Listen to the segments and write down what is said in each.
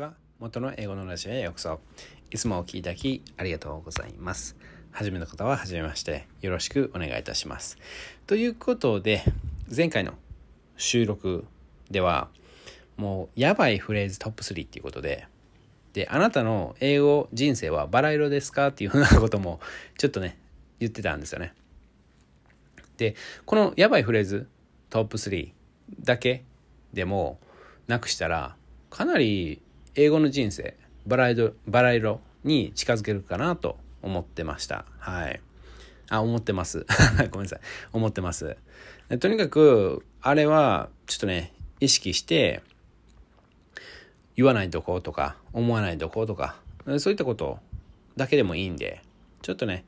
は元の英語のラジオへようこそ。いつもお聞きいただきありがとうございます。初めの方は初めまして。よろしくお願いいたします。ということで前回の収録ではもうやばいフレーズトップ3っていうことでであなたの英語人生はバラ色ですかっていうふうなこともちょっとね言ってたんですよね。でこのやばいフレーズトップ3だけでもなくしたらかなり英語の人生バラ色バラ色に近づけるかなと思ってました。はい。あ思ってます。ごめんなさい。思ってます。とにかくあれはちょっとね意識して言わないとことか思わないとことかそういったことだけでもいいんでちょっとね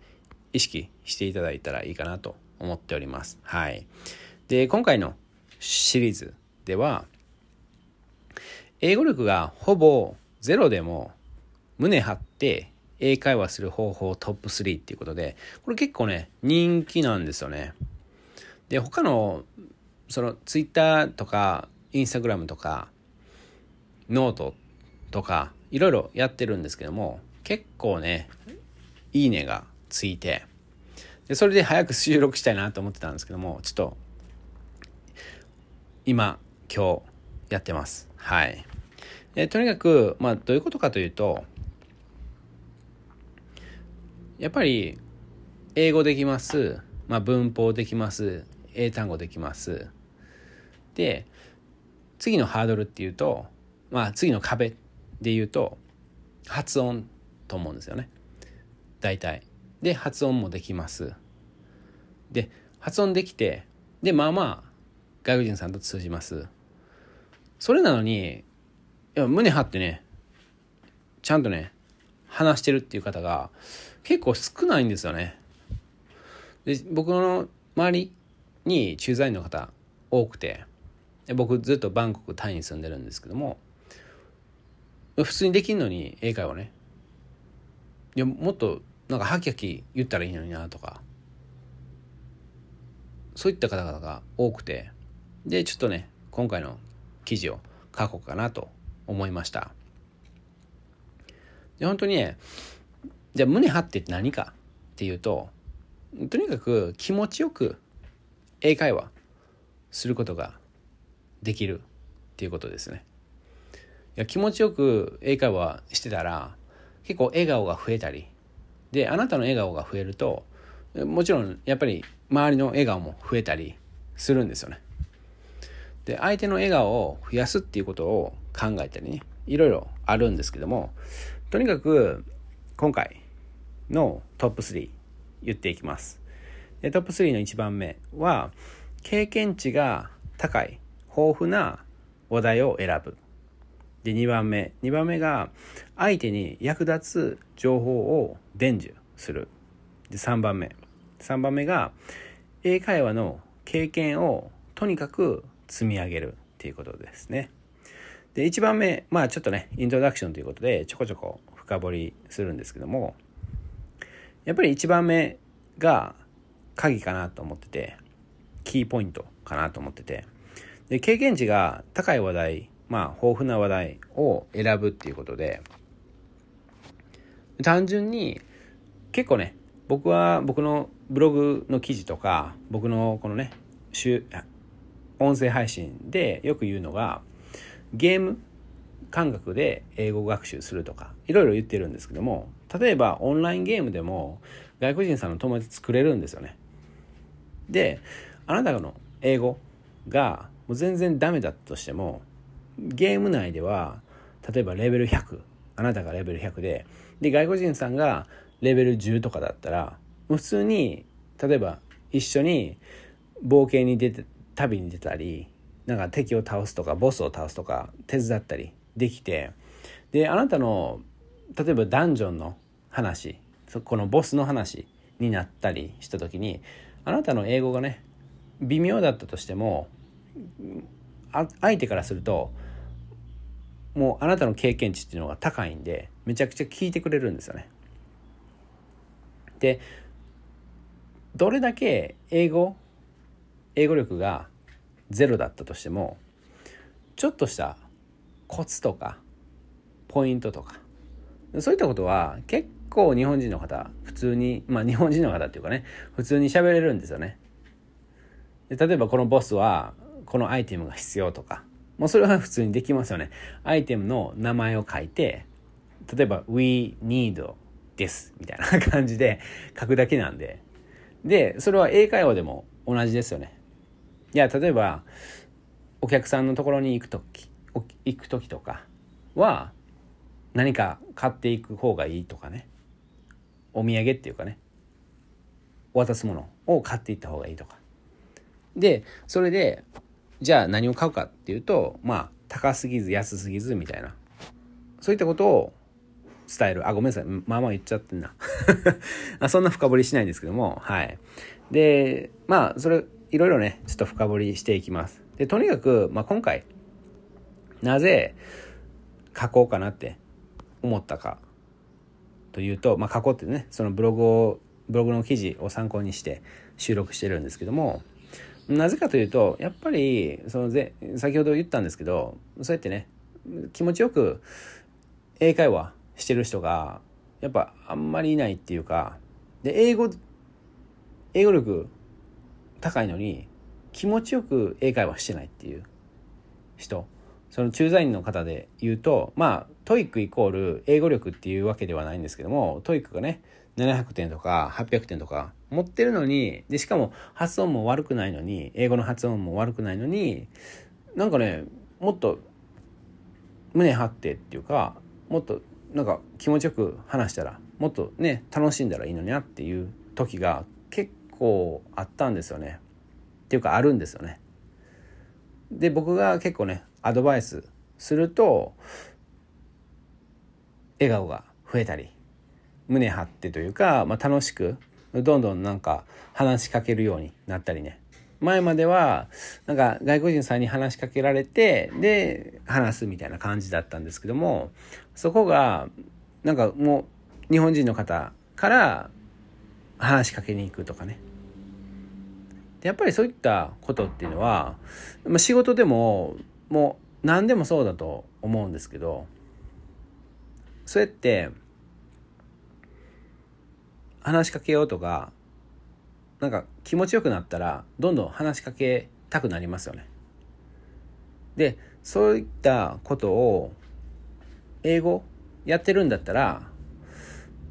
意識していただいたらいいかなと思っております。はい。で今回のシリーズでは英語力がほぼゼロでも胸張って英会話する方法トップ3っていうことで、これ結構ね、人気なんですよね。で、他の、そのツイッターとか、インスタグラムとか、ノートとか、いろいろやってるんですけども、結構ね、いいねがついて、で、それで早く収録したいなと思ってたんですけども、ちょっと、今、今日、やってます。はい。えとにかく、まあ、どういうことかというと、やっぱり、英語できます。まあ、文法できます。英単語できます。で、次のハードルっていうと、まあ、次の壁で言うと、発音と思うんですよね。大体。で、発音もできます。で、発音できて、で、まあまあ、外国人さんと通じます。それなのに、や、胸張ってね、ちゃんとね、話してるっていう方が結構少ないんですよね。で、僕の周りに駐在員の方多くて、僕ずっとバンコク、タイに住んでるんですけども、普通にできんのに英会話ね。いや、もっとなんかハキハキ言ったらいいのになとか、そういった方々が多くて、で、ちょっとね、今回の記事を書こうかなと思いました。で本当にねじゃあ胸張ってって何かっていうととにかく気持ちよく英会話することができるっていうことですね。いや気持ちよく英会話してたら結構笑顔が増えたりであなたの笑顔が増えるともちろんやっぱり周りの笑顔も増えたりするんですよね。で相手の笑顔を増やすっていうことを考えたりねいろいろあるんですけどもとにかく今回のトップ3言っていきます。でトップ3の1番目は経験値が高い豊富な話題を選ぶ。で2番目2番目が相手に役立つ情報を伝授する。で3番目。3番目が英会話の経験をとにかく積み上げるっていうことですね。で、1番目、まあちょっとね、イントロダクションということで、ちょこちょこ深掘りするんですけども、やっぱり1番目が鍵かなと思ってて、キーポイントかなと思ってて、で、経験値が高い話題、まあ豊富な話題を選ぶっていうことで、単純に結構ね、僕は僕のブログの記事とか、僕のこのね、音声配信でよく言うのがゲーム感覚で英語学習するとかいろいろ言ってるんですけども例えばオンラインゲームでも外国人さんの友達作れるんですよね。であなたの英語がもう全然ダメだとしてもゲーム内では例えばレベル100あなたがレベル100でで外国人さんがレベル10とかだったら普通に例えば一緒に冒険に出て旅に出たりなんか敵を倒すとかボスを倒すとか手伝ったりできてであなたの例えばダンジョンの話このボスの話になったりした時にあなたの英語がね微妙だったとしても相手からするともうあなたの経験値っていうのが高いんでめちゃくちゃ聞いてくれるんですよね。でどれだけ英語英語力がゼロだったとしてもちょっとしたコツとかポイントとかそういったことは結構日本人の方普通にまあ日本人の方っていうかね普通に喋れるんですよね。で例えばこのボスはこのアイテムが必要とかもうそれは普通にできますよね。アイテムの名前を書いて例えば We need this みたいな感じで書くだけなんで。でそれは英会話でも同じですよね。いや例えばお客さんのところに行く時行く時とかは何か買っていく方がいいとかね。お土産っていうかね。渡すものを買っていった方がいいとか。でそれでじゃあ何を買うかっていうとまあ高すぎず安すぎずみたいな。そういったことを伝える。あごめんなさい。まあまあ言っちゃってんな。そんな深掘りしないんですけども。はい。でまあそれいろいろねちょっと深掘りしていきます。でとにかく、まあ、今回なぜ書こうかなって思ったかというと、まあ、書こうってねそのブログをブログの記事を参考にして収録してるんですけどもなぜかというとやっぱりそのぜ先ほど言ったんですけどそうやってね気持ちよく英会話してる人がやっぱあんまりいないっていうかで英語英語力高いのに気持ちよく英会話してないっていう人。その駐在員の方で言うとまあ TOEIC イコール英語力っていうわけではないんですけども TOEIC がね700点とか800点とか持ってるのにでしかも発音も悪くないのに英語の発音も悪くないのになんかねもっと胸張ってっていうかもっとなんか気持ちよく話したらもっとね楽しんだらいいのになっていう時が結構あったんですよね。っていうかあるんですよね。で僕が結構ねアドバイスすると笑顔が増えたり胸張ってというか、まあ、楽しくどんどんなんか話しかけるようになったりね。前まではなんか外国人さんに話しかけられてで話すみたいな感じだったんですけどもそこがなんかもう日本人の方から話しかけに行くとかね。やっぱりそういったことっていうのは、まあ、仕事でももう何でもそうだと思うんですけどそうやって話しかけようとかなんか気持ちよくなったらどんどん話しかけたくなりますよね。でそういったことを英語やってるんだったら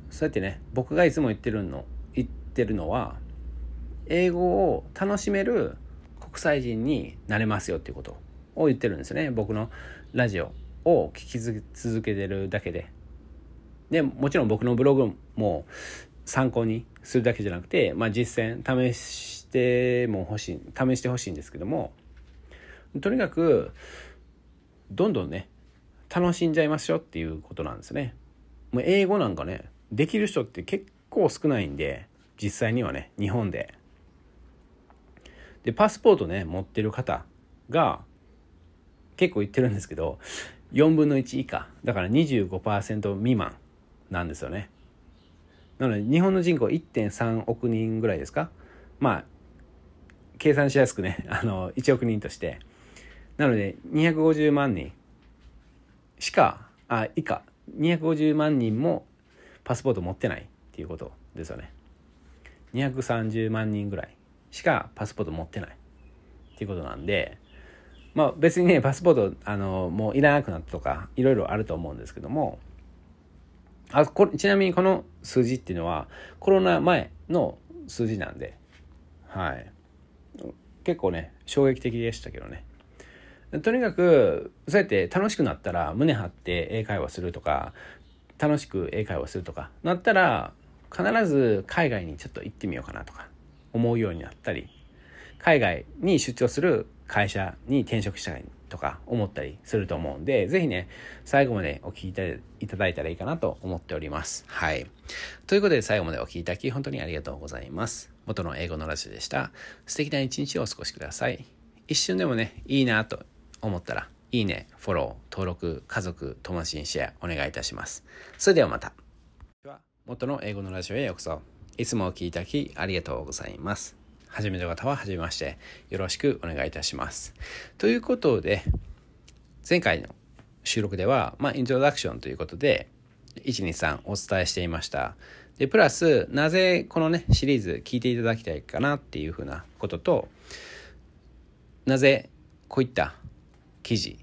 そうやってね僕がいつも言ってるの言ってるのは英語を楽しめる国際人になれますよっていうことを言ってるんですよね僕のラジオを聞き続けてるだけででもちろん僕のブログも参考にするだけじゃなくて、まあ、実践試しても欲しい試してほしいんですけどもとにかくどんどんね楽しんじゃいますよっていうことなんですね。もう英語なんかねできる人って結構少ないんで実際にはね日本で。でパスポートね持ってる方が結構言ってるんですけど4分の1以下。だから25%未満なんですよね。なので日本の人口1.3億人ぐらいですか？まあ計算しやすくね あの1億人として。なので250万人しかあ以下。250万人もパスポート持ってないっていうことですよね。230万人ぐらい。しかパスポート持ってない。っていうことなんでまあ別にねパスポートあのもういらなくなったとかいろいろあると思うんですけどもあこちなみにこの数字っていうのはコロナ前の数字なんではい。結構ね衝撃的でしたけどね。とにかくそうやって楽しくなったら胸張って英会話するとか楽しく英会話するとかなったら必ず海外にちょっと行ってみようかなとか。思うようになったり海外に出張する会社に転職したいとか思ったりすると思うんで、ぜひね、最後までお聞きいただいたらいいかなと思っております。はい。ということで最後までお聞きいただき本当にありがとうございます。元の英語のラジオでした。素敵な一日をお過ごしください。一瞬でもね、いいなと思ったら、いいね、フォロー、登録、家族、友達にシェアお願いいたします。それではまた。元の英語のラジオへようこそ。いつもお聴きいただきありがとうございます。初めての方は初めましてよろしくお願いいたします。ということで前回の収録では、まあ、イントロダクションということで、123お伝えしていました。で、プラス、なぜこのね、シリーズ聞いていただきたいかなっていうふうなことと、なぜこういった記事、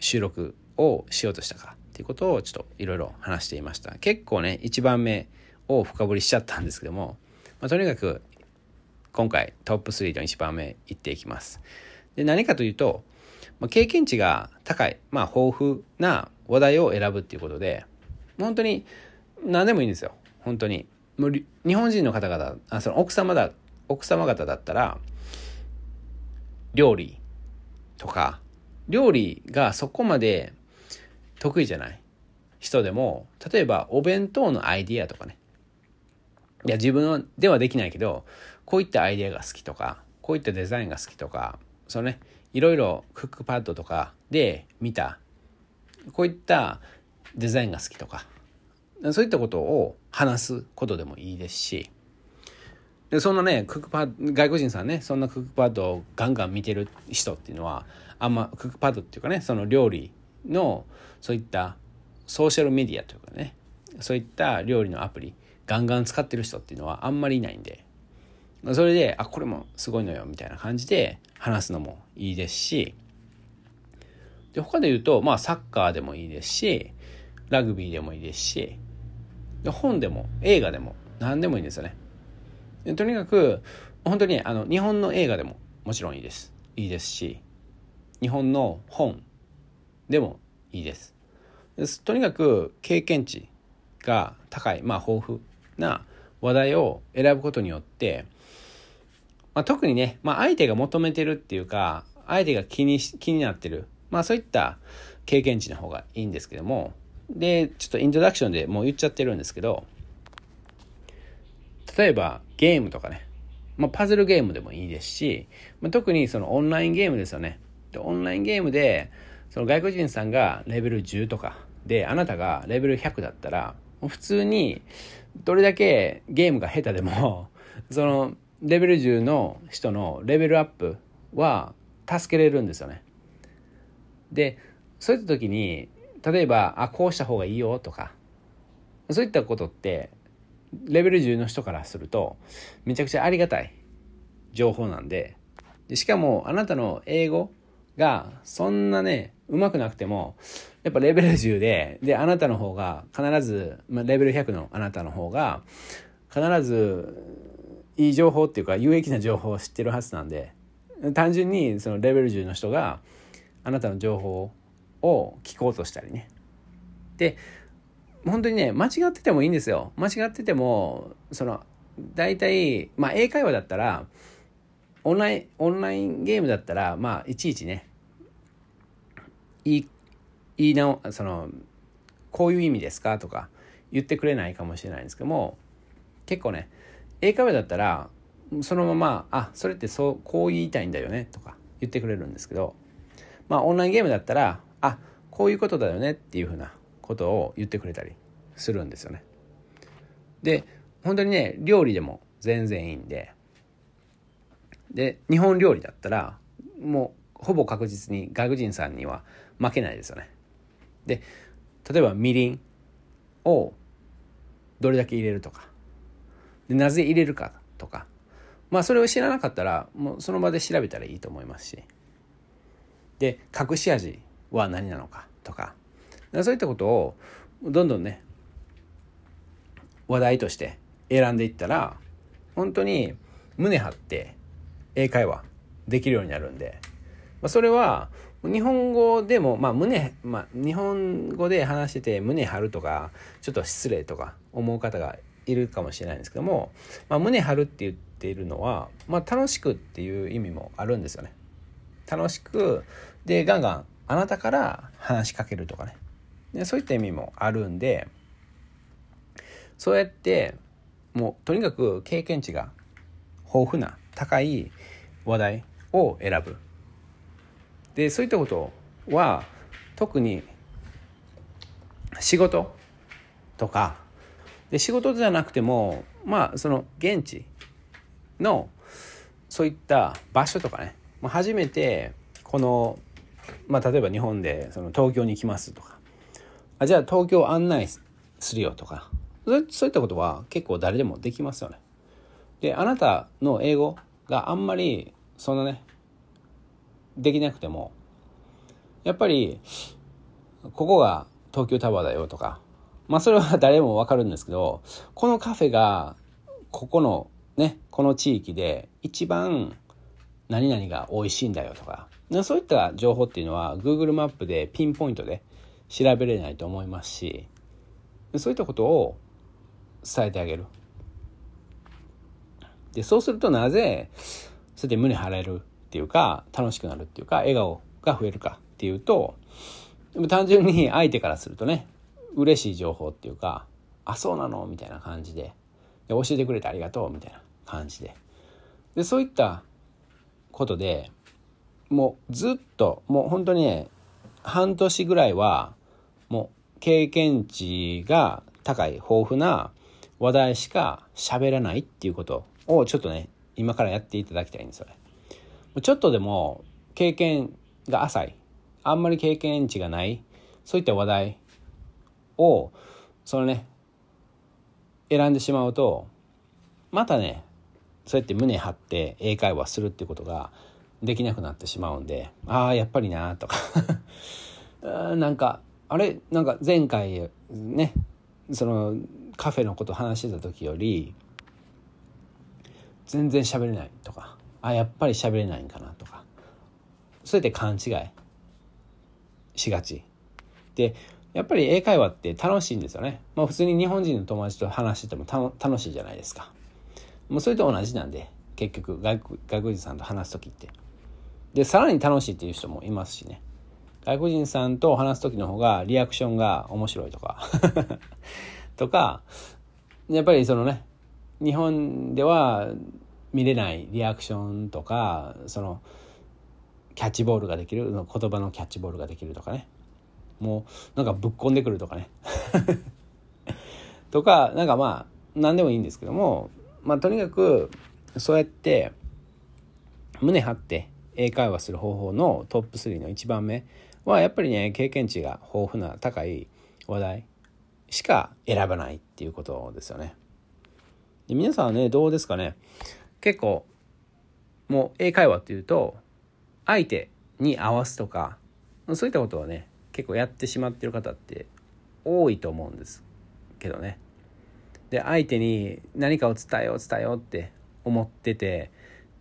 収録をしようとしたかっていうことをちょっといろいろ話していました。結構ね、1番目を深掘りしちゃったんですけども、まあ、とにかく今回トップ3の1番目いっていきます。で何かというと、まあ、経験値が高い、まあ、豊富な話題を選ぶっていうことで本当に何でもいいんですよ。本当に。もう日本人の方々あその奥様だ奥様方だったら料理とか料理がそこまで得意じゃない人でも例えばお弁当のアイディアとかね。いや自分ではできないけどこういったアイデアが好きとかこういったデザインが好きとかそのねいろいろクックパッドとかで見たこういったデザインが好きとかそういったことを話すことでもいいですしでそんなねクックパッド外国人さんねそんなクックパッドをガンガン見てる人っていうのはあんまクックパッドっていうかねその料理のそういったソーシャルメディアというかねそういった料理のアプリガンガン使ってる人っていうのはあんまりいないんで。それであこれもすごいのよみたいな感じで話すのもいいですし。で他で言うとまあサッカーでもいいですしラグビーでもいいですしで本でも映画でも何でもいいんですよね。とにかく本当にあの日本の映画でももちろんいいです。いいですし日本の本でもいいです。とにかく経験値が高い。まあ豊富。な話題を選ぶことによってまあ、特にね、まあ、相手が求めてるっていうか相手が気に気になってる、まあ、そういった経験値の方がいいんですけどもでちょっとイントロダクションでもう言っちゃってるんですけど例えばゲームとかね、まあ、パズルゲームでもいいですし、まあ、特にそのオンラインゲームですよね。でオンラインゲームでその外国人さんがレベル10とかであなたがレベル100だったら普通にどれだけゲームが下手でも そのレベル10の人のレベルアップは助けれるんですよね。でそういった時に例えばあこうした方がいいよとかそういったことってレベル10の人からするとめちゃくちゃありがたい情報なんででしかもあなたの英語がそんなねうまくなくてもやっぱレベル10でであなたの方が必ず、まあ、レベル100のあなたの方が必ずいい情報っていうか有益な情報を知ってるはずなんで単純にそのレベル10の人があなたの情報を聞こうとしたりね。で本当にね間違っててもいいんですよ。間違っててもその大体まあ英会話だったらオンラインオンラインゲームだったらまあいちいちねいいいいなそのこういう意味ですかとか言ってくれないかもしれないんですけども結構ね英会話だったらそのまま「あそれってそうこう言いたいんだよね」とか言ってくれるんですけどまあオンラインゲームだったら「あこういうことだよね」っていうふうなことを言ってくれたりするんですよね。で本当にね料理でも全然いいんでで日本料理だったらもうほぼ確実に外国人さんには負けないですよね。で例えばみりんをどれだけ入れるとか。でなぜ入れるかとか。まあそれを知らなかったらもうその場で調べたらいいと思いますし。で隠し味は何なのかとか。そういったことをどんどんね話題として選んでいったら本当に胸張って英会話できるようになるんで、まあ、それは日本語でも、まあ胸、まあ日本語で話してて胸張るとか、ちょっと失礼とか思う方がいるかもしれないんですけども、まあ、胸張るって言っているのは、まあ、楽しくっていう意味もあるんですよね。楽しくでガンガンあなたから話しかけるとかねでそういった意味もあるんでそうやってもうとにかく経験値が豊富な高い話題を選ぶでそういったことは特に仕事とかで仕事じゃなくてもまあその現地のそういった場所とかねま初めてこのまあ例えば日本でその東京に行きますとかあじゃあ東京案内するよとかそういったことは結構誰でもできますよね。であなたの英語があんまりそんなねできなくてもやっぱりここが東京タワーだよとかまあそれは 誰もわかるんですけどこのカフェがここのねこの地域で一番何々が美味しいんだよとかそういった情報っていうのは Google マップでピンポイントで調べれないと思いますしそういったことを伝えてあげる。でそうするとなぜそれで胸張れるっていうか楽しくなるっていうか笑顔が増えるかっていうとでも単純に相手からするとね嬉しい情報っていうかあそうなのみたいな感じでで教えてくれてありがとうみたいな感じででそういったことでもうずっともう本当にね半年ぐらいはもう経験値が高い豊富な話題しか喋らないっていうことをちょっとね今からやっていただきたいんですよね。ちょっとでも経験が浅い。あんまり経験値がない。そういった話題をそのね選んでしまうとまたねそうやって胸張って英会話するってことができなくなってしまうんでああやっぱりなとか。なんかあれ？なんか前回ねそのカフェのこと話してた時より全然喋れないとか。あやっぱり喋れないんかなとか。そうやって勘違いしがち。でやっぱり英会話って楽しいんですよね、まあ、普通に日本人の友達と話してても楽しいじゃないですか。もうそれと同じなんで結局外国外国人さんと話す時って。でさらに楽しいっていう人もいますしね。外国人さんと話す時の方がリアクションが面白いとか。とかやっぱりそのね日本では見れないリアクションとかそのキャッチボールができる言葉のキャッチボールができるとかね。もうなんかぶっこんでくるとかね。とかなんかまあ何でもいいんですけどもまあとにかくそうやって胸張って英会話する方法のトップ3の1番目はやっぱりね経験値が豊富な高い話題しか選ばないっていうことですよね。で皆さんはねどうですかね？結構もう英会話っていうと相手に合わすとかそういったことはね結構やってしまってる方って多いと思うんですけどね。で相手に何かを伝えよう伝えようって思ってて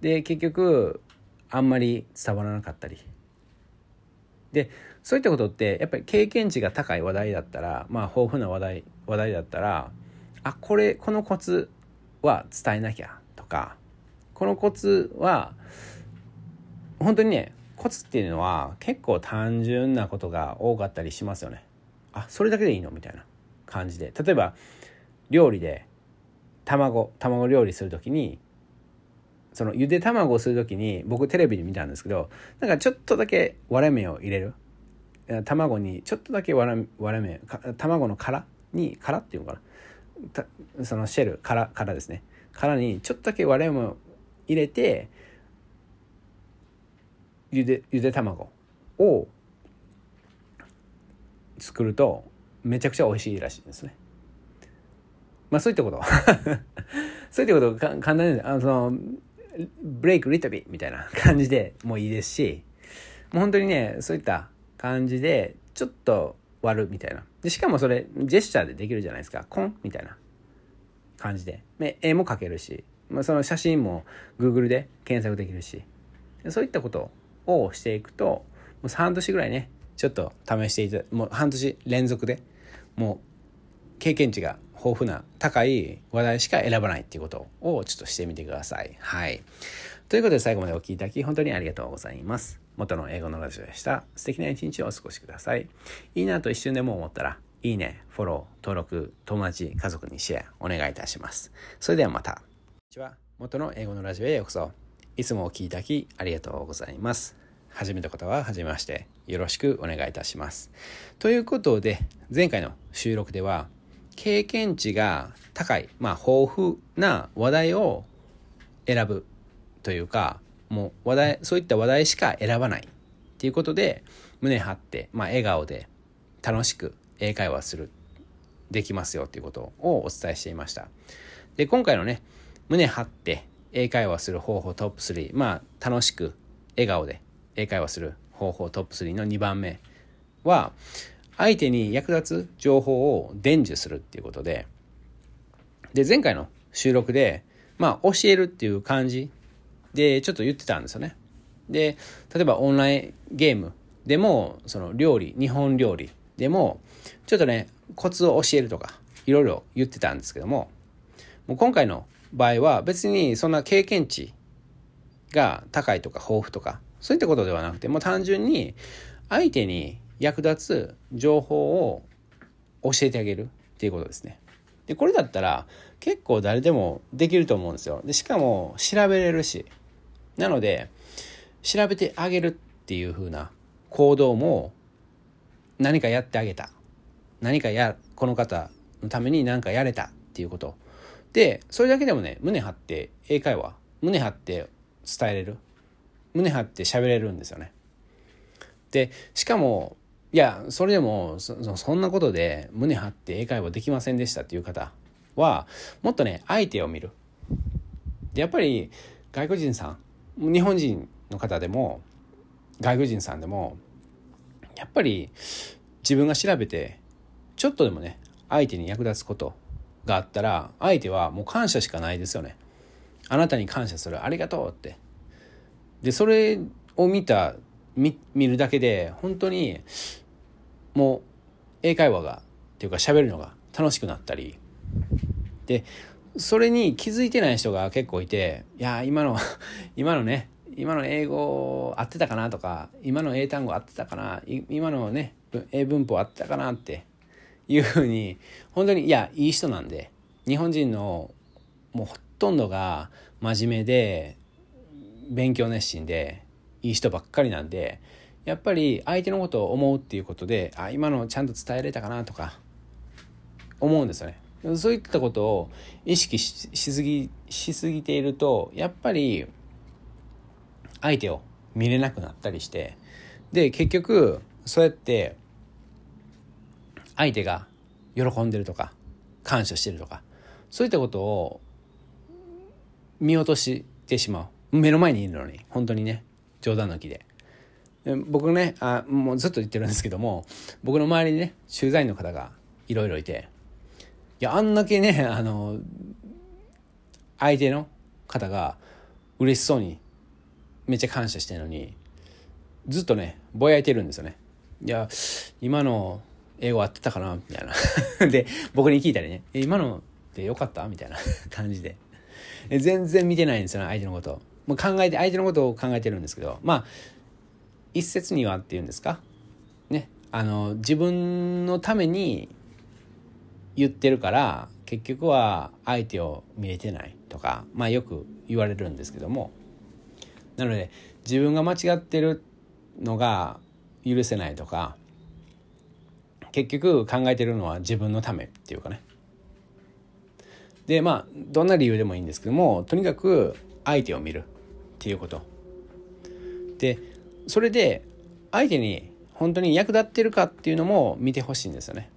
で結局あんまり伝わらなかったりでそういったことってやっぱり経験値が高い話題だったらまあ豊富な話題話題だったらあこれこのコツは伝えなきゃとかこのコツは本当にねコツっていうのは結構単純なことが多かったりしますよね。あそれだけでいいのみたいな感じで。例えば料理で卵卵料理する時にそのゆで卵をする時に僕テレビで見たんですけどなんかちょっとだけ割れ目を入れる。卵にちょっとだけ割れ目卵の殻に殻っていうのかな。そのシェル殻殻ですね。殻にちょっとだけ割れ目を入れてゆでゆで卵を作るとめちゃくちゃ美味しいらしいですね。まあそういったこと そういったこと簡単にあのそのブレイクリトビみたいな感じでもいいですし、もう本当にね、そういった感じで、ちょっと割るみたいな。で、しかもそれ、ジェスチャーでできるじゃないですか。コンみたいな感じで。絵も描けるし、まあ、その写真も Google で検索できるし、そういったことをしていくと、もう半年ぐらいね、ちょっと試していたもう半年連続でもう経験値が豊富な高い話題しか選ばないっていうことをちょっとしてみてください。はい。ということで最後までお聴きいただき本当にありがとうございます。元の英語のラジオでした。素敵な一日をお過ごしください。いいなと一瞬でも思ったら、いいね、フォロー、登録、友達、家族にシェアお願いいたします。それではまた。ちは。元の英語のラジオへようこそ。いつもお聴きいただきありがとうございます。初めて方は初めまして。よろしくお願いいたします。ということで、前回の収録では、経験値が高い、まあ、豊富な話題を選ぶというか、もう話題、そういった話題しか選ばないっていうことで、胸張って、まあ、笑顔で楽しく英会話するできますよっていうことをお伝えしていましたで今回のね胸張って英会話する方法トップ3まあ楽しく笑顔で英会話する方法トップ3の2番目は相手に役立つ情報を伝授するっていうことでで前回の収録でまあ教えるっていう感じでちょっと言ってたんですよね。で例えばオンラインゲームでもその料理日本料理でもちょっとねコツを教えるとかいろいろ言ってたんですけどももう今回の場合は別にそんな経験値が高いとか豊富とかそういったことではなくてもう単純に相手に役立つ情報を教えてあげるっていうことですね。でこれだったら結構誰でもできると思うんですよ。でしかも調べれるしなので調べてあげるっていう風な行動も何かやってあげた何かやこの方のために何かやれたっていうことでそれだけでもね胸張って英会話胸張って伝えれる胸張って喋れるんですよね。でしかもいやそれでもそんなことで胸張って英会話できませんでしたっていう方はもっとね相手を見る。でやっぱり外国人さん日本人の方でも外国人さんでもやっぱり自分が調べてちょっとでもね相手に役立つことがあったら相手はもう感謝しかないですよね。あなたに感謝する。ありがとうって。でそれを見た見るだけで本当にもう英会話がっていうか喋るのが楽しくなったり。でそれに気づいてない人が結構いていや今の 今のね今の英語合ってたかなとか今の英単語合ってたかな今のね英文法合ってたかなっていうふうに本当にいやいい人なんで日本人のもうほとんどが真面目で勉強熱心でいい人ばっかりなんでやっぱり相手のことを思うっていうことであ今のちゃんと伝えれたかなとか思うんですよね。そういったことを意識しすぎしすぎているとやっぱり相手を見れなくなったりしてで結局そうやって相手が喜んでるとか感謝してるとかそういったことを見落としてしまう目の前にいるのに本当にね冗談抜きで僕ねあもうずっと言ってるんですけども僕の周りにね駐在員の方がいろいろいていやあんだけねあの相手の方が嬉しそうにめっちゃ感謝してるのにずっとねぼやいてるんですよね。いや今の英語合ってたかな？みたいな。で僕に聞いたりね「え今のでよかった?」みたいな 感じで。全然見てないんですよね相手のこと。もう考えて相手のことを考えてるんですけど。まあ一説にはっていうんですか？ね。あの自分のために言ってるから結局は相手を見れてないとかまあよく言われるんですけども。なので自分が間違ってるのが許せないとか結局考えてるのは自分のためっていうかね。でまあどんな理由でもいいんですけどもとにかく相手を見るっていうこと。でそれで相手に本当に役立ってるかっていうのも見てほしいんですよね。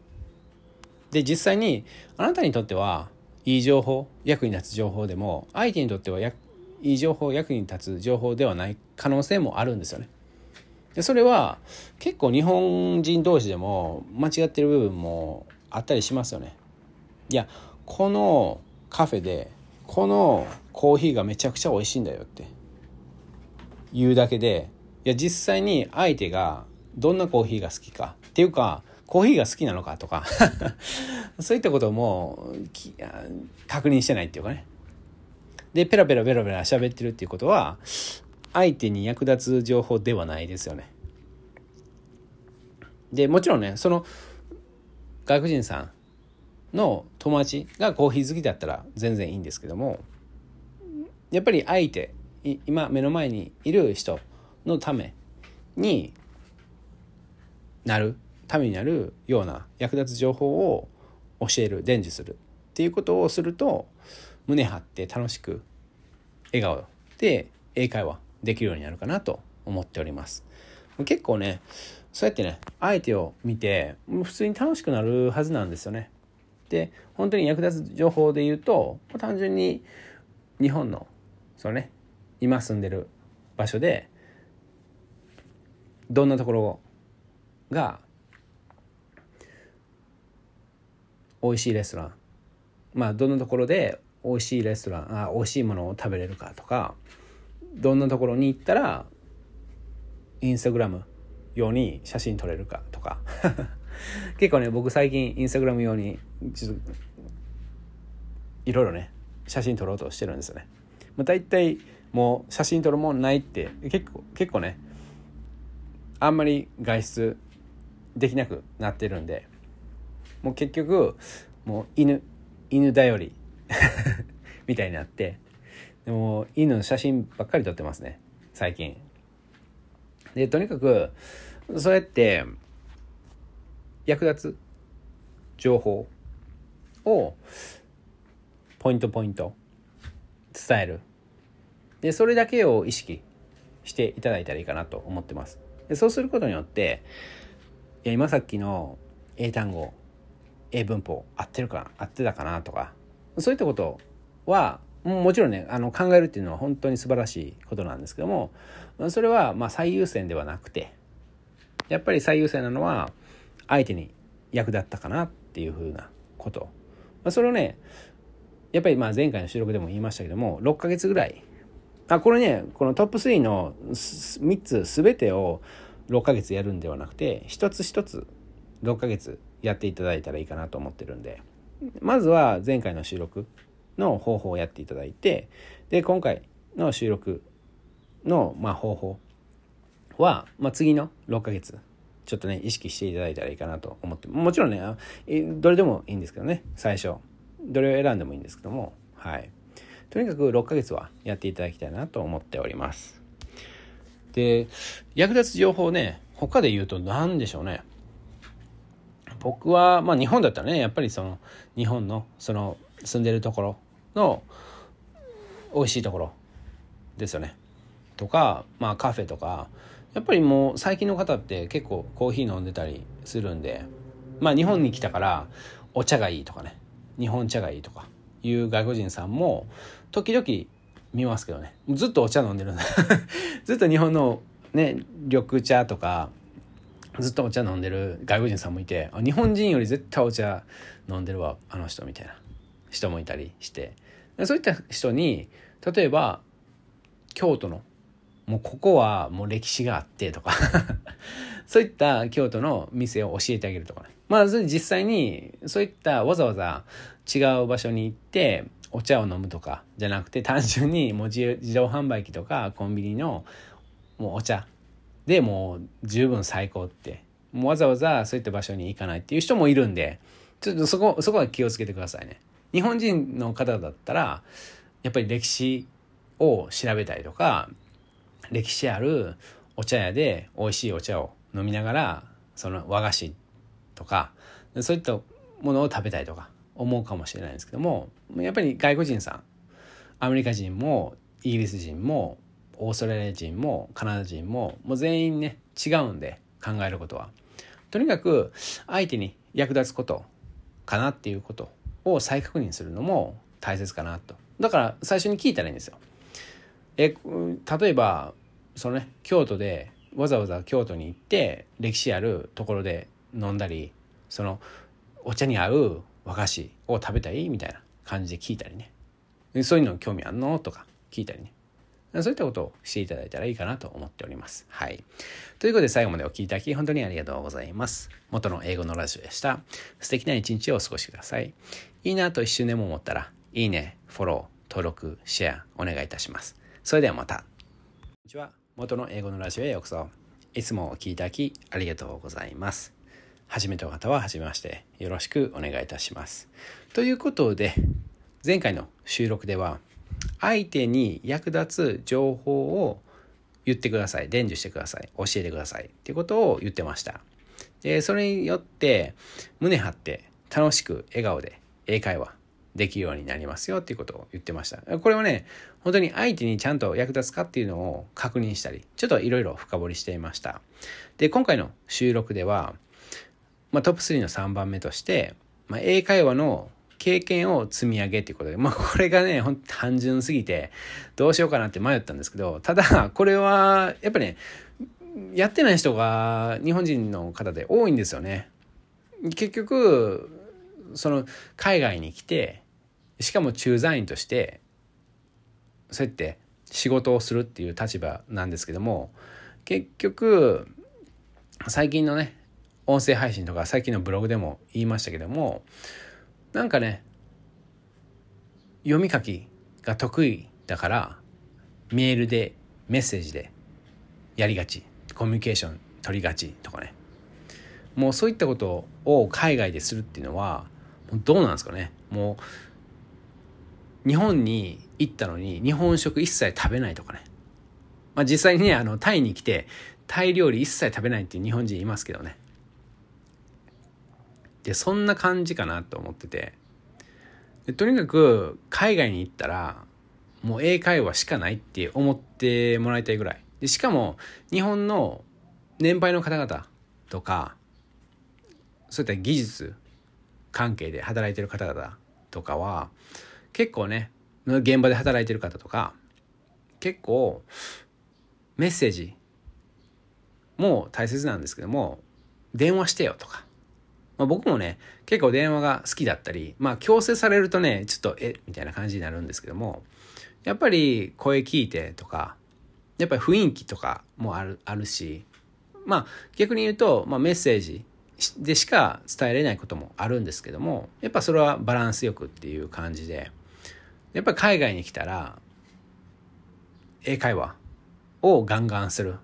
で実際にあなたにとってはいい情報役に立つ情報でも相手にとってはいい情報役に立つ情報ではない可能性もあるんですよね。でそれは結構日本人同士でも間違ってる部分もあったりしますよね。いやこのカフェでこのコーヒーがめちゃくちゃ美味しいんだよって言うだけでいや実際に相手がどんなコーヒーが好きかっていうかコーヒーが好きなのかとか そういったことも確認してないっていうかねでペラペラペラペラ喋ってるっていうことは相手に役立つ情報ではないですよね。でもちろんねその外国人さんの友達がコーヒー好きだったら全然いいんですけどもやっぱり相手今目の前にいる人のためになるためになるような役立つ情報を教える伝授するっていうことをすると胸張って楽しく笑顔で英会話できるようになるかなと思っております。結構ねそうやってね相手を見て普通に楽しくなるはずなんですよね。で本当に役立つ情報で言うと単純に日本のそのね今住んでる場所でどんなところが美味しいレストランまあどんなところで美味しいレストランあ美味しいものを食べれるかとかどんなところに行ったらインスタグラム用に写真撮れるかとか 結構ね僕最近インスタグラム用にちょっといろいろね写真撮ろうとしてるんですよね。まあ、大体もう写真撮るもんないって結構結構ねあんまり外出できなくなってるんでもう結局もう犬犬頼り みたいになってでも犬の写真ばっかり撮ってますね。最近。でとにかくそうやって役立つ情報をポイントポイント伝える。でそれだけを意識していただいたらいいかなと思ってます。でそうすることによっていや今さっきの英単語英文法合ってるかな合ってたかなとかそういったことはもちろんねあの考えるっていうのは本当に素晴らしいことなんですけどもそれはまあ最優先ではなくてやっぱり最優先なのは相手に役立ったかなっていうふうなこと、まあ、それをねやっぱりまあ前回の収録でも言いましたけども6ヶ月ぐらい。あこれねこのトップ3の3つ全てを6ヶ月やるんではなくて一つ一つ6ヶ月やっていただいたらいいかなと思ってるんで。まずは前回の収録。の方法をやっていただいてで今回の収録のまあ方法は、まあ、次の6ヶ月ちょっとね意識していただいたらいいかなと思ってもちろんねどれでもいいんですけどね最初。どれを選んでもいいんですけどもはい。とにかく6ヶ月はやっていただきたいなと思っております。で役立つ情報ね他で言うと何でしょうね。僕はまあ日本だったらねやっぱりその日本のその住んでるところの美味しいところですよね。とかまあカフェとかやっぱりもう最近の方って結構コーヒー飲んでたりするんでまあ日本に来たからお茶がいいとかね日本茶がいいとかいう外国人さんも時々見ますけどね。ずっとお茶飲んでるんだ。ずっと日本のね緑茶とかずっとお茶飲んでる外国人さんもいて日本人より絶対お茶飲んでるわあの人みたいな。人もいたりして。そういった人に例えば京都のもうここはもう歴史があってとか。そういった京都の店を教えてあげるとか。ねまあ実際にそういったわざわざ違う場所に行ってお茶を飲むとかじゃなくて単純にもう自動販売機とかコンビニのもうお茶。でもう十分最高って。もうわざわざそういった場所に行かないっていう人もいるんで。ちょっとそこそこは気をつけてくださいね。日本人の方だったらやっぱり歴史を調べたりとか歴史あるお茶屋で美味しいお茶を飲みながらその和菓子とかそういったものを食べたいとか思うかもしれないんですけどもやっぱり外国人さんアメリカ人もイギリス人もオーストラリア人もカナダ人ももう全員ね違うんで考えることは。とにかく相手に役立つことかなっていうことを再確認するのも大切かなとだから最初に聞いたらいいんですよえ例えばそのね京都でわざわざ京都に行って歴史あるところで飲んだりそのお茶に合う和菓子を食べたいみたいな感じで聞いたりねそういうの興味あんの？とか聞いたりねそういったことをしていただいたらいいかなと思っております。はい。ということで最後までお聴きいただき本当にありがとうございます。元の英語のラジオでした。素敵な一日をお過ごしください。いいなと一瞬でも思ったら、いいね、フォロー、登録、シェアお願いいたします。それではまた。こんにちは。元の英語のラジオへようこそ。いつもお聴きいただきありがとうございます。初めての方は初めまして。よろしくお願いいたします。ということで、前回の収録では、相手に役立つ情報を言ってください伝授してください教えてくださいっていうことを言ってましたでそれによって胸張って楽しく笑顔で英会話できるようになりますよっていうことを言ってました。これはね、本当に相手にちゃんと役立つかっていうのを確認したり、ちょっといろいろ深掘りしていました。で、今回の収録では、まあ、トップ3の3番目として、まあ、英会話の経験を積み上げっていうことで、まあこれがね、ほんと単純すぎて、どうしようかなって迷ったんですけど、ただ、これは、やっぱね、やってない人が日本人の方で多いんですよね。結局、その海外に来て、しかも駐在員として、そうやって仕事をするっていう立場なんですけども、結局、最近のね、音声配信とか最近のブログでも言いましたけども、なんかね読み書きが得意だからメールでメッセージでやりがちコミュニケーション取りがちとかね。もうそういったことを海外でするっていうのはどうなんですかね。もう日本に行ったのに日本食一切食べないとかね。まあ実際にねあのタイに来てタイ料理一切食べないっていう日本人いますけどね。でそんな感じかなと思ってて。でとにかく海外に行ったらもう英会話しかないって思ってもらいたいぐらい。でしかも日本の年配の方々とかそういった技術関係で働いてる方々とかは結構ね現場で働いてる方とか結構メッセージも大切なんですけども電話してよとか。まあ、僕もね、結構電話が好きだったり、まあ強制されるとね、ちょっとえ、みたいな感じになるんですけども、やっぱり声聞いてとか、やっぱり雰囲気とかもある、あるし、まあ逆に言うと、まあ、メッセージでしか伝えれないこともあるんですけども、やっぱそれはバランスよくっていう感じで、やっぱり海外に来たら、英会話をガンガンする。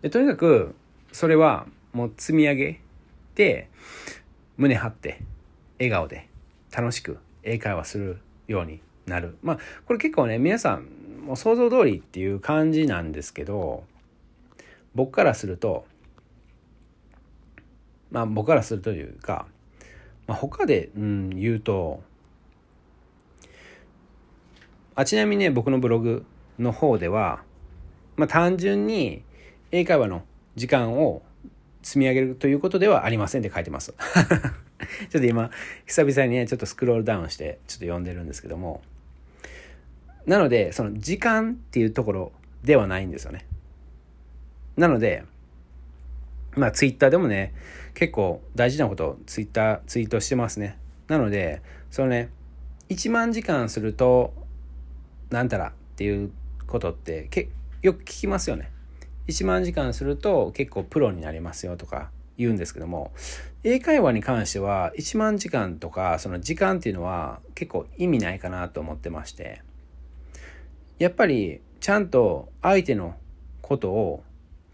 でとにかく、それはもう積み上げて胸張って笑顔で楽しく英会話するようになるまあこれ結構ね皆さんもう想像通りっていう感じなんですけど僕からするとまあ僕からするというか、まあ、他で、うん、言うとあちなみにね僕のブログの方では、まあ、単純に英会話の時間を積み上げるということではありませんって書いてます。ちょっと今、久々にね、ちょっとスクロールダウンして、ちょっと読んでるんですけども、なので、その時間っていうところではないんですよね。なので、まあ、ツイッターでもね、結構大事なことをツイッター、ツイートしてますね。なので、そのね、1万時間すると、なんたらっていうことってけよく聞きますよね。1万時間すると結構プロになりますよとか言うんですけども英会話に関しては1万時間とかその時間っていうのは結構意味ないかなと思ってましてやっぱりちゃんと相手のことを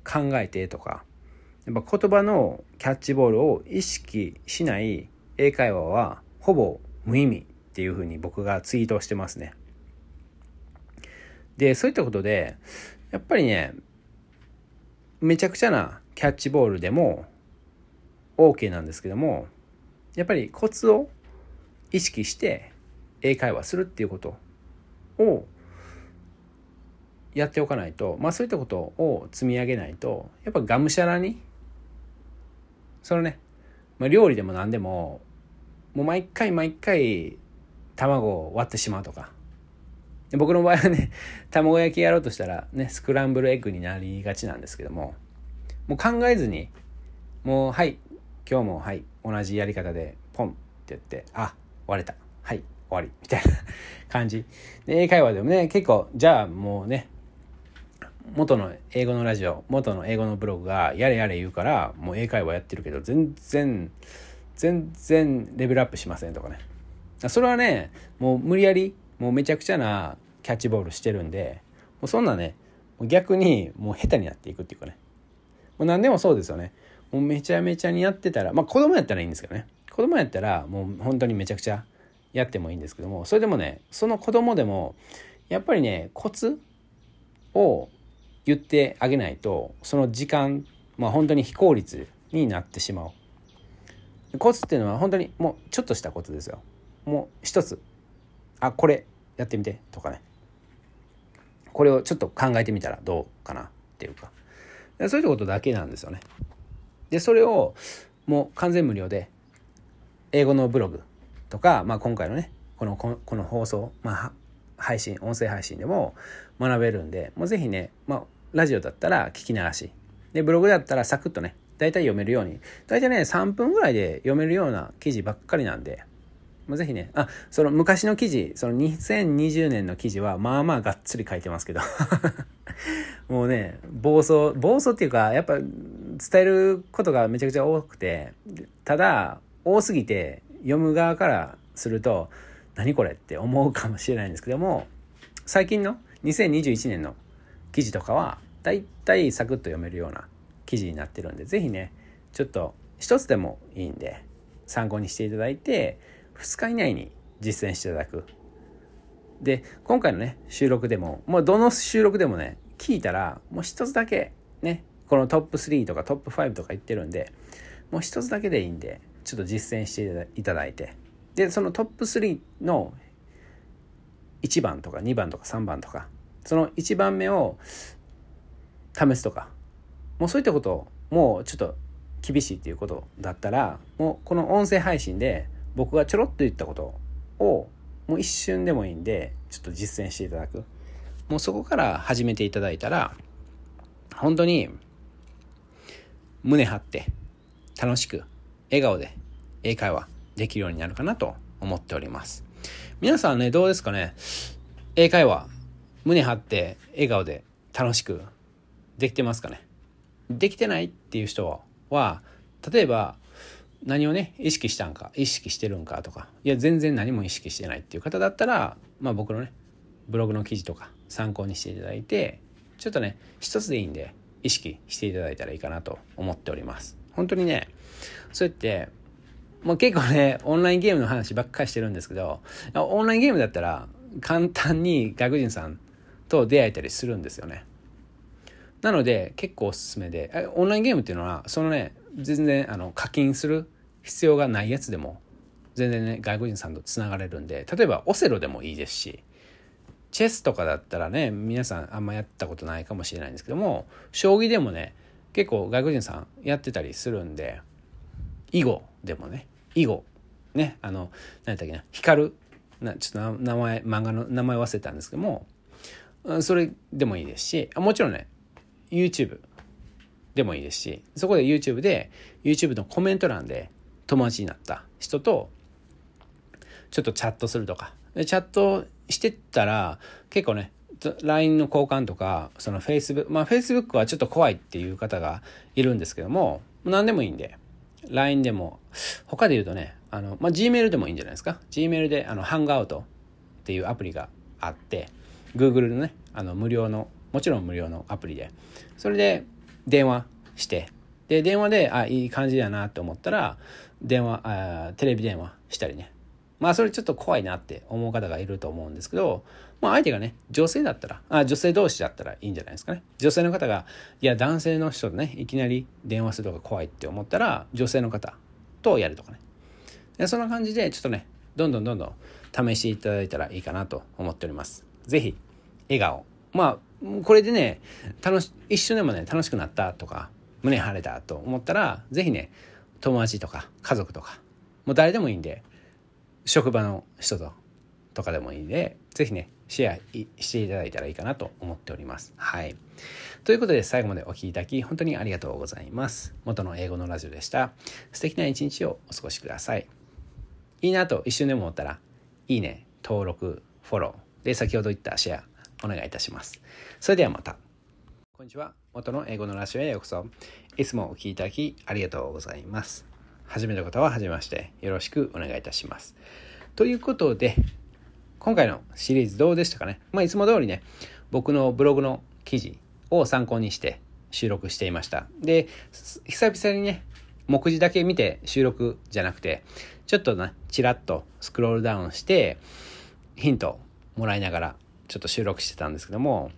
考えてとかやっぱ言葉のキャッチボールを意識しない英会話はほぼ無意味っていうふうに僕がツイートしてますね。でそういったことでやっぱりねめちゃくちゃなキャッチボールでも OK なんですけどもやっぱりコツを意識して英会話するっていうことをやっておかないとまあそういったことを積み上げないとやっぱがむしゃらにそのね、まあ、料理でも何でももう毎回毎回卵を割ってしまうとかで僕の場合はね、卵焼きやろうとしたらね、スクランブルエッグになりがちなんですけども、もう考えずに、もう、はい、今日も、はい、同じやり方で、ポンって言って、あ、割れた。はい、終わり。みたいな感じ。で、英会話でもね、結構、じゃあもうね、元の英語のラジオ、元の英語のブログが、やれやれ言うから、もう英会話やってるけど、全然、全然レベルアップしませんとかね。それはね、もう無理やりもうめちゃくちゃなキャッチボールしてるんでもうそんなね逆にもう下手になっていくっていうかね。もう何でもそうですよね。もうめちゃめちゃにやってたらまあ子供やったらいいんですけどね。子供やったらもう本当にめちゃくちゃやってもいいんですけどもそれでもねその子供でもやっぱりねコツを言ってあげないとその時間まあ本当に非効率になってしまう。コツっていうのは本当にもうちょっとしたコツですよ。もう一つあこれやってみてとかね。これをちょっと考えてみたらどうかなっていうか。そういうことだけなんですよね。でそれをもう完全無料で英語のブログとか、まあ、今回のねこのこの放送、まあ、配信音声配信でも学べるんでもうぜひね、まあ、ラジオだったら聞き流し。でブログだったらサクッとね大体読めるように。大体ね3分ぐらいで読めるような記事ばっかりなんで。まあ、ぜひね、あ、その昔の記事、その2020年の記事は、まあまあがっつり書いてますけど。もうね、暴走、暴走っていうか、やっぱ伝えることがめちゃくちゃ多くて、ただ、多すぎて読む側からすると、何これって思うかもしれないんですけども、最近の2021年の記事とかは、だいたいサクッと読めるような記事になってるんで、ぜひね、ちょっと一つでもいいんで、参考にしていただいて、2日以内に実践していただく。で、今回のね、収録でも、もうどの収録でもね、聞いたら、もう一つだけ、ね、このトップ3とかトップ5とか言ってるんで、もう一つだけでいいんで、ちょっと実践していただいて、で、そのトップ3の1番とか2番とか3番とか、その1番目を試すとか、もうそういったことを、もうちょっと厳しいっていうことだったら、もうこの音声配信で僕がちょろっと言ったことをもう一瞬でもいいんでちょっと実践していただく。もうそこから始めていただいたら本当に胸張って楽しく笑顔で英会話できるようになるかなと思っております。皆さんねどうですかね？英会話胸張って笑顔で楽しくできてますかね？できてないっていう人は例えば何をね意識したんか意識してるんかとかいや全然何も意識してないっていう方だったらまあ僕のねブログの記事とか参考にしていただいてちょっとね一つでいいんで意識していただいたらいいかなと思っております。本当にねそうやってもう結構ねオンラインゲームの話ばっかりしてるんですけどオンラインゲームだったら簡単に外国人さんと出会えたりするんですよね。なので結構おすすめでオンラインゲームっていうのはそのね全然あの課金する必要がないやつでも全然ね外国人さんとつながれるんで例えばオセロでもいいですしチェスとかだったらね皆さんあんまやったことないかもしれないんですけども将棋でもね結構外国人さんやってたりするんで囲碁でもね囲碁ねあの何だったっけな光なちょっと名前漫画の名前忘れたんですけどもそれでもいいですしもちろんね YouTube でもいいですしそこで YouTube で YouTube のコメント欄で友達になった人とちょっとチャットするとか。でチャットしてったら結構ね LINE の交換とかその Facebook まあ Facebook はちょっと怖いっていう方がいるんですけども何でもいいんで LINE でも他で言うとねあの、まあ、Gmail でもいいんじゃないですか。Gmail であのハングアウトっていうアプリがあって Google のねあの無料のもちろん無料のアプリでそれで電話してで電話であいい感じだなって思ったら電話あテレビ電話したりねまあそれちょっと怖いなって思う方がいると思うんですけど、まあ相手がね、女性だったら、あ女性同士だったらいいんじゃないですかね。女性の方が、いや男性の人とね、いきなり電話するとか怖いって思ったら、女性の方とやるとかね。でそんな感じで、ちょっとね、どんどんどんどん試していただいたらいいかなと思っております。是非笑顔。まあ、これでね、楽し、一瞬でもね、楽しくなったとか、胸張れたと思ったら、是非ね、友達とか家族とか、もう誰でもいいんで、職場の人ととかでもいいんで、ぜひね、シェアしていただいたらいいかなと思っております。はい。ということで最後までお聴きいただき本当にありがとうございます。元の英語のラジオでした。素敵な一日をお過ごしください。いいなと一瞬でも思ったら、いいね、登録、フォロー、で、先ほど言ったシェア、お願いいたします。それではまた。こんにちは。元の英語のラジオへようこそ。いつもお聴きいただきありがとうございます。初めての方は初めましてよろしくお願いいたします。ということで、今回のシリーズどうでしたかね？まあ、いつも通りね、僕のブログの記事を参考にして収録していました。で、久々にね、目次だけ見て収録じゃなくて、ちょっとね、ちらっとスクロールダウンして、ヒントもらいながら、ちょっと収録してたんですけども、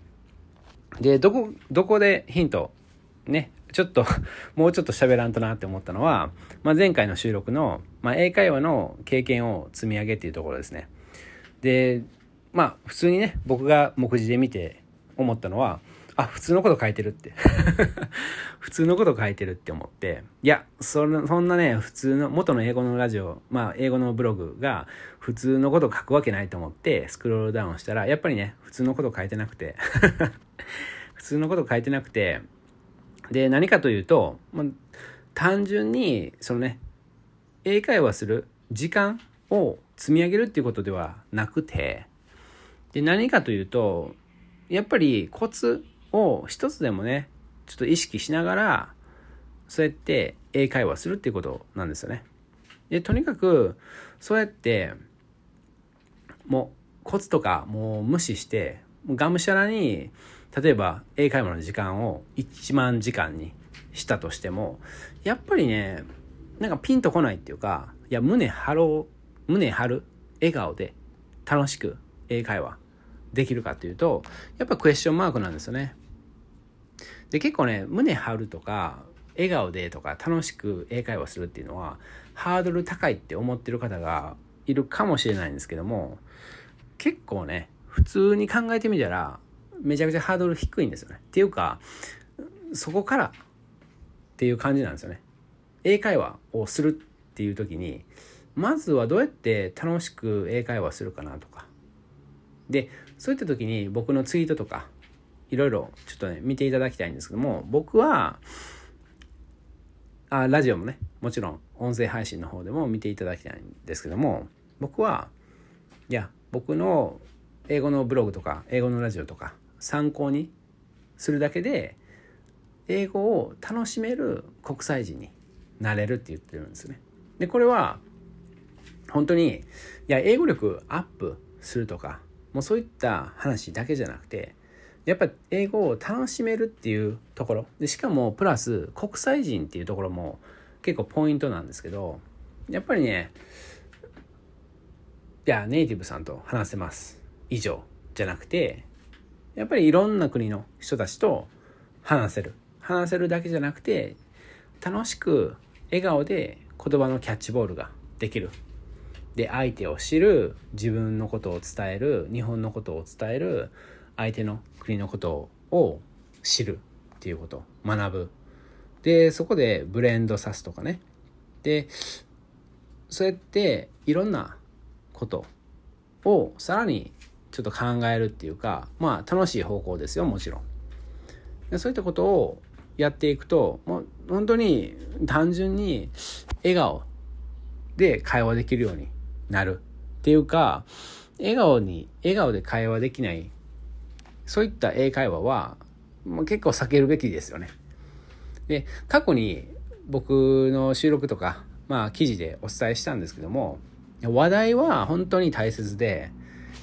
で、どこ、どこでヒントね、ちょっと もうちょっと喋らんとなって思ったのは、まあ、前回の収録の、まあ、英会話の経験を積み上げっていうところですね。で、まあ普通にね、僕が目次で見て思ったのは、あ、普通のこと書いてるって。普通のこと書いてるって思って、いや、そそんなね、普通の、元の英語のラジオ、まあ英語のブログが普通のこと書くわけないと思ってスクロールダウンしたら、やっぱりね、普通のこと書いてなくて。普通のこと書いてなくて、で、何かというと、まあ、単純に、そのね、英会話する時間を積み上げるっていうことではなくて、で、何かというと、やっぱりコツを一つでもね、ちょっと意識しながら、そうやって英会話するっていうことなんですよね。で、とにかく、そうやって、もうコツとかもう無視して、がむしゃらに、例えば英会話の時間を1万時間にしたとしても、やっぱりね、なんかピンとこないっていうか、いや、胸張ろう、胸張る笑顔で楽しく英会話できるかっていうと、やっぱクエスチョンマークなんですよね。で、結構ね、胸張るとか、笑顔でとか楽しく英会話するっていうのは、ハードル高いって思ってる方がいるかもしれないんですけども、結構ね、普通に考えてみたら、めちゃくちゃハードル低いんですよね。っていうか、そこからっていう感じなんですよね。英会話をするっていう時に、まずはどうやって楽しく英会話するかなとか。で、そういった時に僕のツイートとか、いろいろちょっとね、見ていただきたいんですけども、僕は、あ、ラジオもね、もちろん音声配信の方でも見ていただきたいんですけども、僕は、いや、僕の英語のブログとか、英語のラジオとか、参考にするだけで、英語を楽しめる国際人になれるって言ってるんですね。で、これは、本当に、いや、英語力アップするとか、もうそういった話だけじゃなくて、やっぱ英語を楽しめるっていうところ。でしかもプラス国際人っていうところも結構ポイントなんですけどやっぱりねいやネイティブさんと話せます。以上。じゃなくてやっぱりいろんな国の人たちと話せる。話せるだけじゃなくて楽しく笑顔で言葉のキャッチボールができる。で相手を知る自分のことを伝える日本のことを伝える相手の国のことを知るっていうこと学ぶ。でそこでブレンドさすとかね。でそうやっていろんなことをさらにちょっと考えるっていうかまあ楽しい方向ですよもちろん。でそういったことをやっていくともう本当に単純に笑顔で会話できるようになるっていうか笑顔に笑顔で会話できないそういった英会話は、まあ、結構避けるべきですよね。で、過去に僕の収録とか、まあ記事でお伝えしたんですけども、話題は本当に大切で、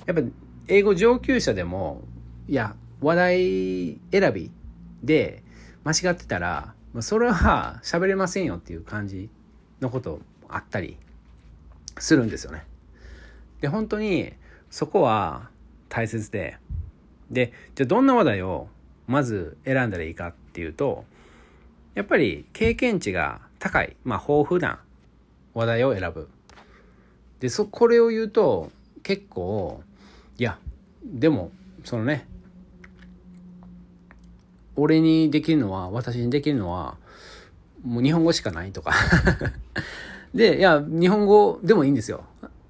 やっぱ英語上級者でも、いや、話題選びで間違ってたら、それは喋れませんよっていう感じのことあったりするんですよね。で、本当にそこは大切で、で、じゃあどんな話題をまず選んだらいいかっていうと、やっぱり経験値が高い、まあ豊富な話題を選ぶ。で、そ、これを言うと結構、いや、でも、そのね、俺にできるのは、私にできるのは、もう日本語しかないとか で、いや、日本語でもいいんですよ。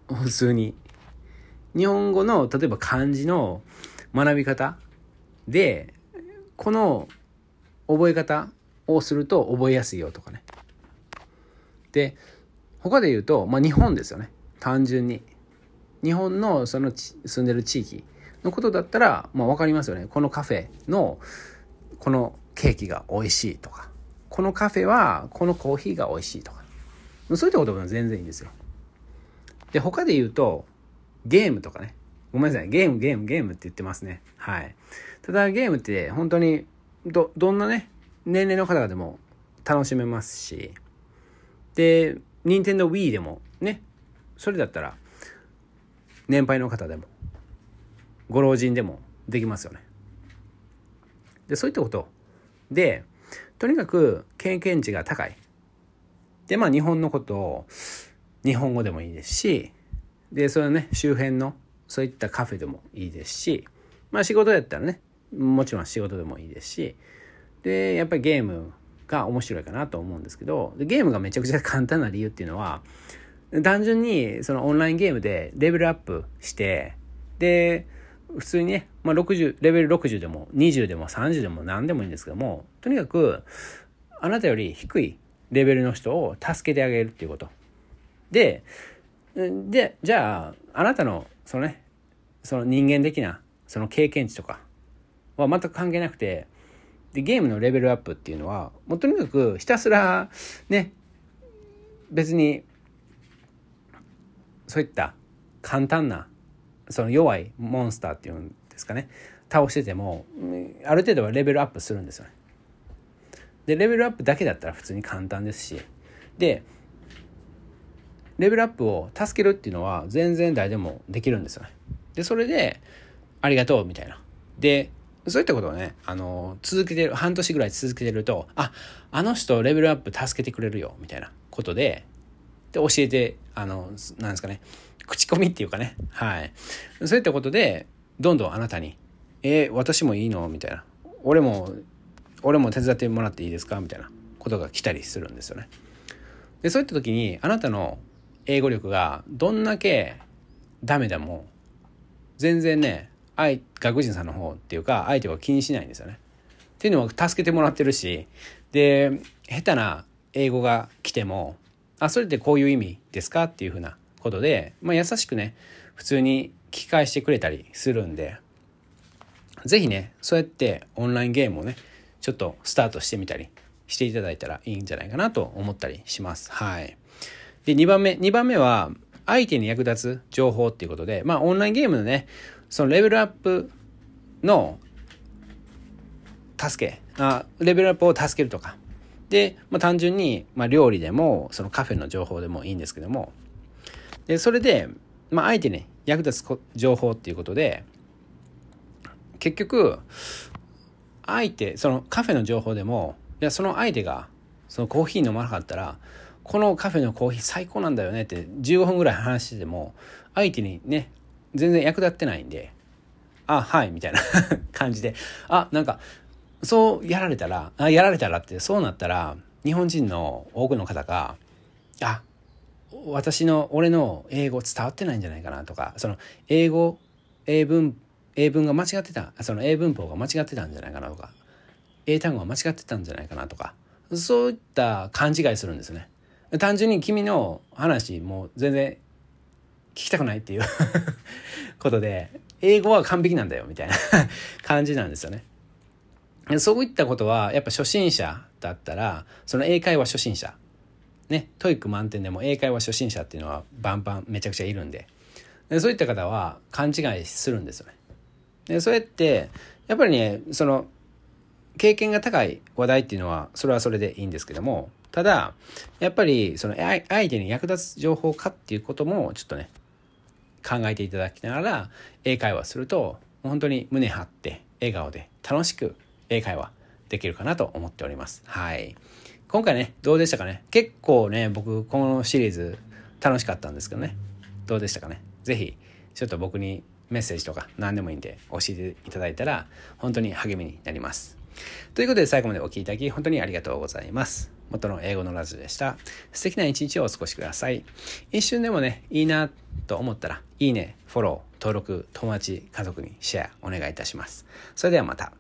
普通に。日本語の、例えば漢字の学び方で、この覚え方をすると覚えやすいよとかね。で、他で言うと、まあ日本ですよね。単純に。日本のその住んでる地域のことだったら、まあ分かりますよね。このカフェのこのケーキが美味しいとか、このカフェはこのコーヒーが美味しいとか。そういったことも全然いいんですよ。で、他で言うと、ゲームとかね。ごめんなさい。ゲーム、ゲーム、ゲームって言ってますね。はい。ただゲームって本当にど、どんなね、年齢の方でも楽しめますし、で、任天堂 Wii でもね、それだったら、年配の方でも、ご老人でもできますよね。で、そういったことで、とにかく経験値が高い。で、まあ日本のことを日本語でもいいですし、で、それね、周辺のそういったカフェでもいいですし、まあ仕事やったらね、もちろん仕事でもいいですし、で、やっぱりゲームが面白いかなと思うんですけど、ゲームがめちゃくちゃ簡単な理由っていうのは、単純にそのオンラインゲームでレベルアップして、で、普通にね、まあ、60、レベル60でも20でも30でも何でもいいんですけども、とにかく、あなたより低いレベルの人を助けてあげるっていうこと。で、で、じゃあ、あなたの、そのね、その人間的な、その経験値とかは全く関係なくて、で、ゲームのレベルアップっていうのは、もうとにかくひたすら、ね、別に、そういった簡単なその弱いモンスターっていうんですかね倒しててもある程度はレベルアップするんですよね。でレベルアップだけだったら普通に簡単ですしでレベルアップを助けるっていうのは全然誰でもできるんですよね。でそれでありがとうみたいな。でそういったことをね、あの、続けてる、半年ぐらい続けてると、あ、あの人レベルアップ助けてくれるよ、みたいなことで、で、教えて、あの、なんですかね、口コミっていうかね、はい。そういったことで、どんどんあなたに、えー、私もいいのみたいな。俺も、俺も手伝ってもらっていいですかみたいなことが来たりするんですよね。で、そういった時に、あなたの英語力がどんだけダメでも、全然ね、外国人さんの方っていうか、相手は気にしないんですよね。っていうのは助けてもらってるし、で、下手な英語が来ても、あ、それってこういう意味ですかっていうふうなことで、まあ、優しくね普通に聞き返してくれたりするんで是非ねそうやってオンラインゲームをねちょっとスタートしてみたりしていただいたらいいんじゃないかなと思ったりします。はい。で、2番目。2番目は、相手に役立つ情報っていうことで、まあ、オンラインゲームのね、そのレベルアップの助け、あレベルアップを助けるとか。で、まあ、単純に、まあ、料理でも、そのカフェの情報でもいいんですけども、で、それで、まあ、あえてね、役立つ情報っていうことで、結局、相手、そのカフェの情報でも、いや、その相手が、そのコーヒー飲まなかったら、このカフェのコーヒー最高なんだよねって15分ぐらい話してても、相手にね、全然役立ってないんで、あ、はい、みたいな 感じで、あ、なんか、そうやられたら、あ、やられたらって、そうなったら、日本人の多くの方が、あ、私の俺の英語伝わってないんじゃないかなとかその英語英文英文が間違ってたその英文法が間違ってたんじゃないかなとか英単語が間違ってたんじゃないかなとかそういった勘違いするんですね。単純に君の話もう全然聞きたくないっていう ことで英語は完璧なんだよみたいな 感じなんですよね。そういったことはやっぱ初心者だったらその英会話初心者。ね、 TOEIC 満点でも英会話初心者っていうのはバンバンめちゃくちゃいるんで。でそういった方は勘違いするんですよね。でそうやってやっぱりねその経験が高い話題っていうのはそれはそれでいいんですけどもただやっぱりその相手に役立つ情報かっていうこともちょっとね考えていただきながら英会話すると本当に胸張って笑顔で楽しく英会話できるかなと思っております。はい。今回ね、どうでしたかね？結構ね、僕、このシリーズ楽しかったんですけどね。どうでしたかね？是非ちょっと僕にメッセージとか何でもいいんで教えていただいたら本当に励みになります。ということで最後までお聴きいただき本当にありがとうございます。元の英語のラジオでした。素敵な一日をお過ごしください。一瞬でもね、いいなと思ったら、いいね、フォロー、登録、友達、家族にシェアお願いいたします。それではまた。